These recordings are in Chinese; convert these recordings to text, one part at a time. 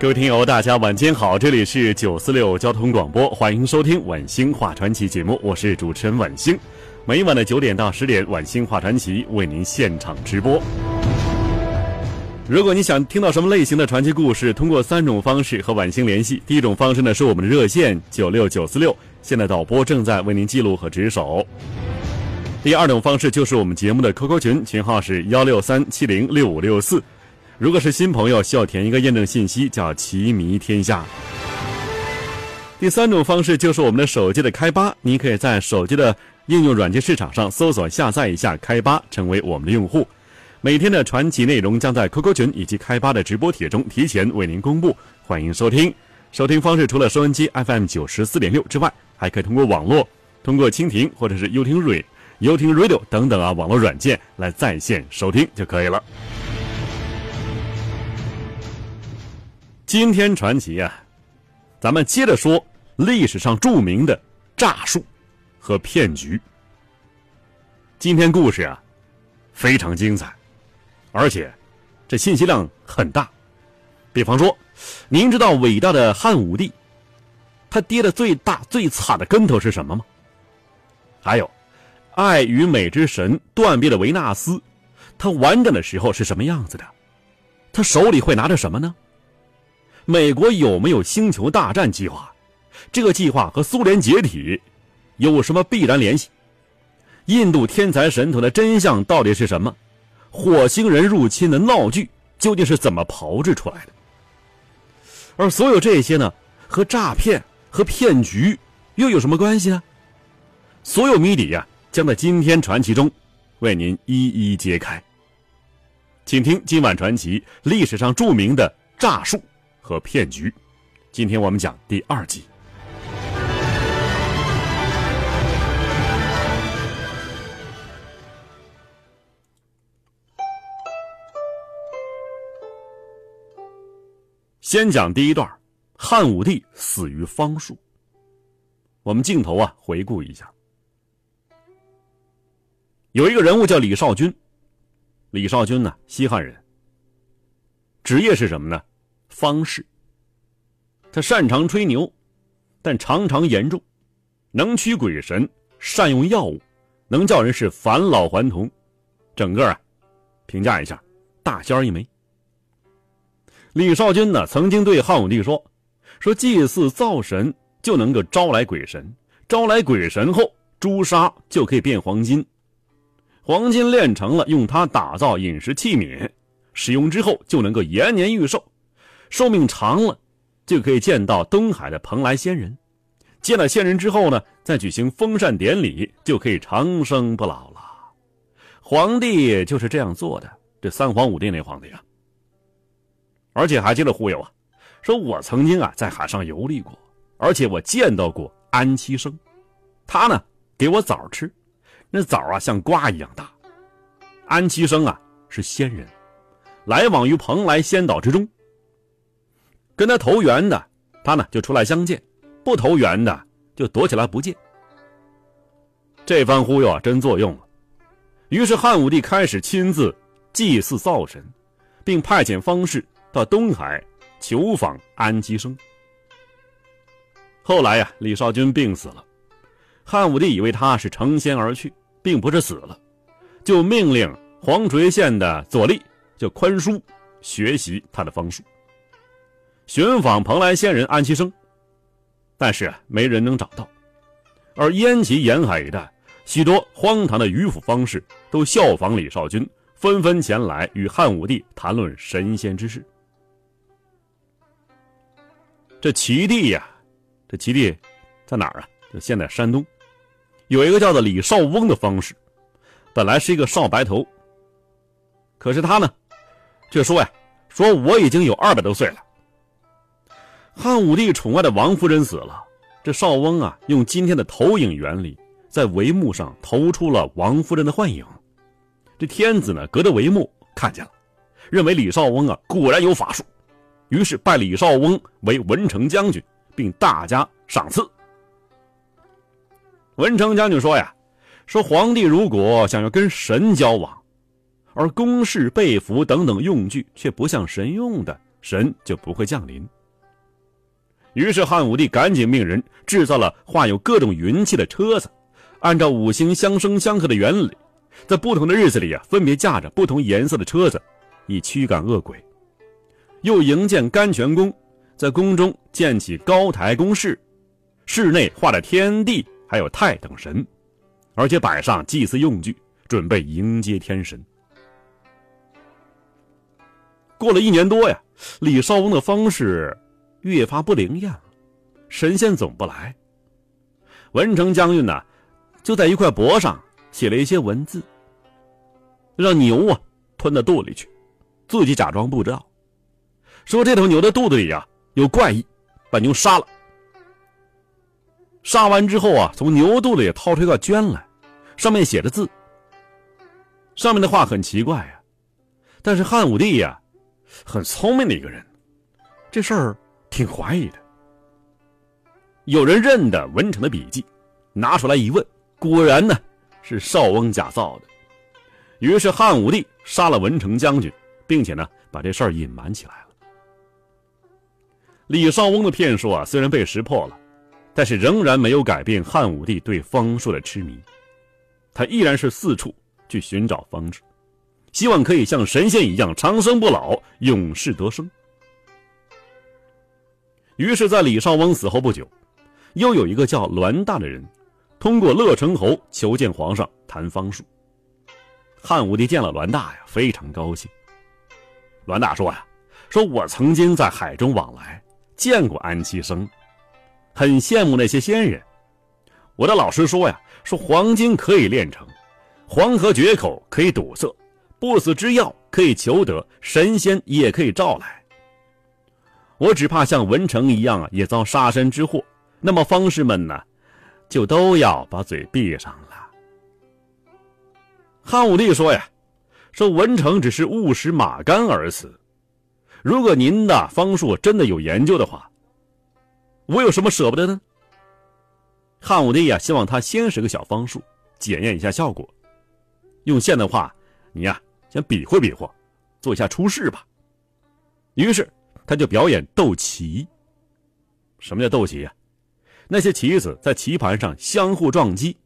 各位听友，大家晚间好，这里是九四六交通广播，欢迎收听晚星话传奇节目，我是主持人晚星。每晚的九点到十点，晚星话传奇为您现场直播。如果你想听到什么类型的传奇故事，通过三种方式和晚星联系。第一种方式呢是我们的热线九六九四六，现在导播正在为您记录和值守。第二种方式就是我们节目的 QQ 群，群号是幺六三七零六五六四。如果是新朋友，需要填一个验证信息，叫“奇迷天下”。第三种方式就是我们的手机的开吧，你可以在手机的应用软件市场上搜索下载一下开吧，成为我们的用户。每天的传奇内容将在 QQ 群以及开吧的直播帖中提前为您公布，欢迎收听。收听方式除了收音机 FM 九十四点六之外，还可以通过网络，通过蜻蜓或者是优听瑞、优听 Radio 等等啊网络软件来在线收听就可以了。今天传奇啊，咱们接着说历史上著名的诈术和骗局。今天故事啊非常精彩，而且这信息量很大。比方说，您知道伟大的汉武帝他跌的最大最惨的跟头是什么吗？还有，爱与美之神断臂的维纳斯，他完整的时候是什么样子的？他手里会拿着什么呢？美国有没有星球大战计划？这个计划和苏联解体有什么必然联系？印度天才神童的真相到底是什么？火星人入侵的闹剧究竟是怎么炮制出来的？而所有这些呢，和诈骗和骗局又有什么关系呢？所有谜底呀，将在今天传奇中为您一一揭开。请听今晚传奇历史上著名的诈术。和骗局，今天我们讲第二集。先讲第一段，汉武帝死于方术。我们镜头啊，回顾一下，有一个人物叫李少君，李少君呢，西汉人，职业是什么呢？方士，他擅长吹牛，但常常严重，能驱鬼神，善用药物，能叫人是返老还童，整个啊，评价一下，大仙一枚。李少君呢，曾经对汉武帝说：“说祭祀灶神就能够招来鬼神，招来鬼神后，朱砂就可以变黄金，黄金炼成了，用它打造饮食器皿，使用之后就能够延年益寿。”寿命长了，就可以见到东海的蓬莱仙人。见了仙人之后呢，再举行封禅典礼，就可以长生不老了。皇帝就是这样做的。这三皇五帝那皇帝啊，而且还接着忽悠啊，说我曾经啊在海上游历过，而且我见到过安七生，他呢给我枣吃，那枣啊像瓜一样大。安七生啊是仙人，来往于蓬莱仙岛之中。跟他投缘的，他呢就出来相见；不投缘的，就躲起来不见。这番忽悠啊，真作用了。于是汉武帝开始亲自祭祀灶神，并派遣方士到东海求访安吉生。后来呀，李少君病死了，汉武帝以为他是成仙而去，并不是死了，就命令黄垂县的左吏就宽叔学习他的方术。寻访蓬莱仙人安其生，但是没人能找到。而燕齐沿海一带许多荒唐的渔夫方士都效仿李少君，纷纷前来与汉武帝谈论神仙之事。这齐地呀，这齐地在哪儿啊？就现在山东，有一个叫做李少翁的方士，本来是一个少白头，可是他呢，却说呀，说我已经有二百多岁了。汉武帝宠爱的王夫人死了，这邵翁啊，用今天的投影原理，在帷幕上投出了王夫人的幻影。这天子呢，隔着帷幕看见了，认为李少翁啊果然有法术，于是拜李少翁为文成将军，并大加赏赐。文成将军说呀，说皇帝如果想要跟神交往，而宫室被服等等用具却不像神用的，神就不会降临。于是汉武帝赶紧命人制造了画有各种云气的车子，按照五行相生相克的原理，在不同的日子里啊，分别驾着不同颜色的车子，以驱赶恶鬼。又营建甘泉宫，在宫中建起高台宫室，室内画着天地还有太等神，而且摆上祭祀用具，准备迎接天神。过了一年多呀，李少翁的方式。越发不灵验了，神仙总不来。文成将军呢，就在一块帛上写了一些文字，让牛啊吞到肚里去，自己假装不知道，说这头牛的肚子里啊有怪异，把牛杀了。杀完之后啊，从牛肚里掏出一个绢来，上面写着字。上面的话很奇怪呀，但是汉武帝呀，很聪明的一个人，这事儿。挺怀疑的。有人认得文成的笔记，拿出来一问，果然呢是少翁假造的。于是汉武帝杀了文成将军，并且呢把这事儿隐瞒起来了。李少翁的骗术啊，虽然被识破了，但是仍然没有改变汉武帝对方术的痴迷。他依然是四处去寻找方式，希望可以像神仙一样长生不老，永世得生。于是，在李少翁死后不久，又有一个叫栾大的人，通过乐成侯求见皇上谈方术。汉武帝见了栾大呀，非常高兴。栾大说呀：“说我曾经在海中往来，见过安七生，很羡慕那些仙人。我的老师说呀，说黄金可以炼成，黄河决口可以堵塞，不死之药可以求得，神仙也可以召来。”我只怕像文成一样啊，也遭杀身之祸。那么方士们呢，就都要把嘴闭上了。汉武帝说呀：“说文成只是误食马肝而死。如果您的方术真的有研究的话，我有什么舍不得呢？”汉武帝呀，希望他先使个小方术，检验一下效果。用现代话，你呀，先比划比划，做一下出世吧。于是。他就表演斗棋。什么叫斗棋呀？那些棋子在棋盘上相互撞击。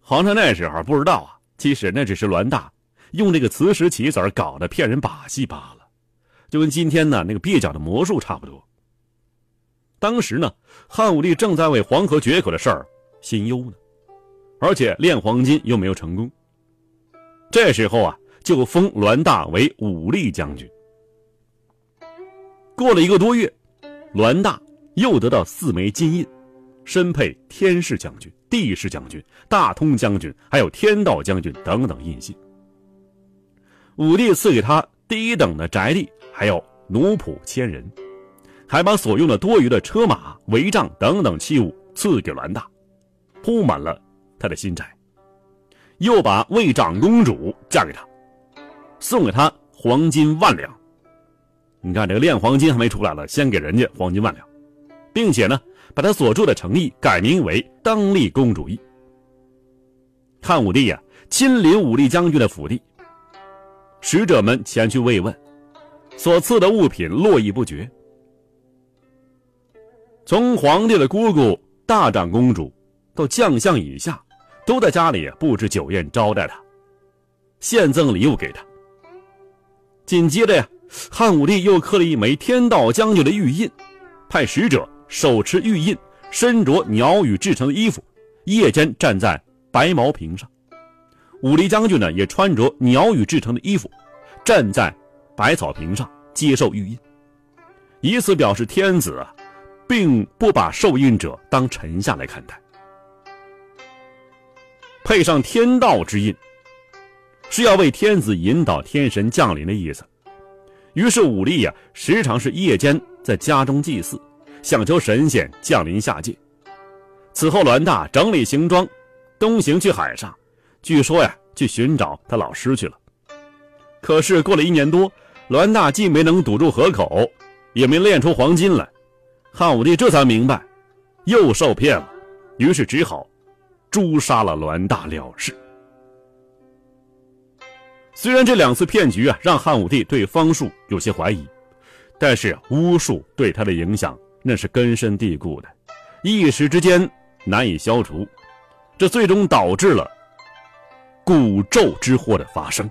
皇上那时候不知道啊，其实那只是栾大用这个磁石棋子搞的骗人把戏罢了，就跟今天呢那个蹩脚的魔术差不多。当时呢，汉武帝正在为黄河决口的事儿心忧呢，而且炼黄金又没有成功。这时候啊，就封栾大为武力将军。过了一个多月，栾大又得到四枚金印，身配天士将军、地士将军、大通将军，还有天道将军等等印信。武帝赐给他第一等的宅地，还有奴仆千人，还把所用的多余的车马、帷帐等等器物赐给栾大，铺满了他的新宅，又把魏长公主嫁给他，送给他黄金万两。你看，这个炼黄金还没出来了，先给人家黄金万两，并且呢，把他所住的城邑改名为当立公主邑。汉武帝呀，亲临武力将军的府邸，使者们前去慰问，所赐的物品络绎不绝。从皇帝的姑姑大长公主，到将相以下，都在家里布置酒宴招待他，献赠礼物给他。紧接着呀。汉武帝又刻了一枚天道将军的玉印，派使者手持玉印，身着鸟羽制成的衣服，夜间站在白毛坪上。武力将军呢，也穿着鸟羽制成的衣服，站在百草坪上接受玉印，以此表示天子，并不把受印者当臣下来看待。配上天道之印，是要为天子引导天神降临的意思。于是武力呀，时常是夜间在家中祭祀，想求神仙降临下界。此后，栾大整理行装，东行去海上，据说呀，去寻找他老师去了。可是过了一年多，栾大既没能堵住河口，也没炼出黄金来，汉武帝这才明白，又受骗了，于是只好诛杀了栾大了事。虽然这两次骗局啊，让汉武帝对方术有些怀疑，但是巫术对他的影响那是根深蒂固的，一时之间难以消除，这最终导致了蛊咒之祸的发生。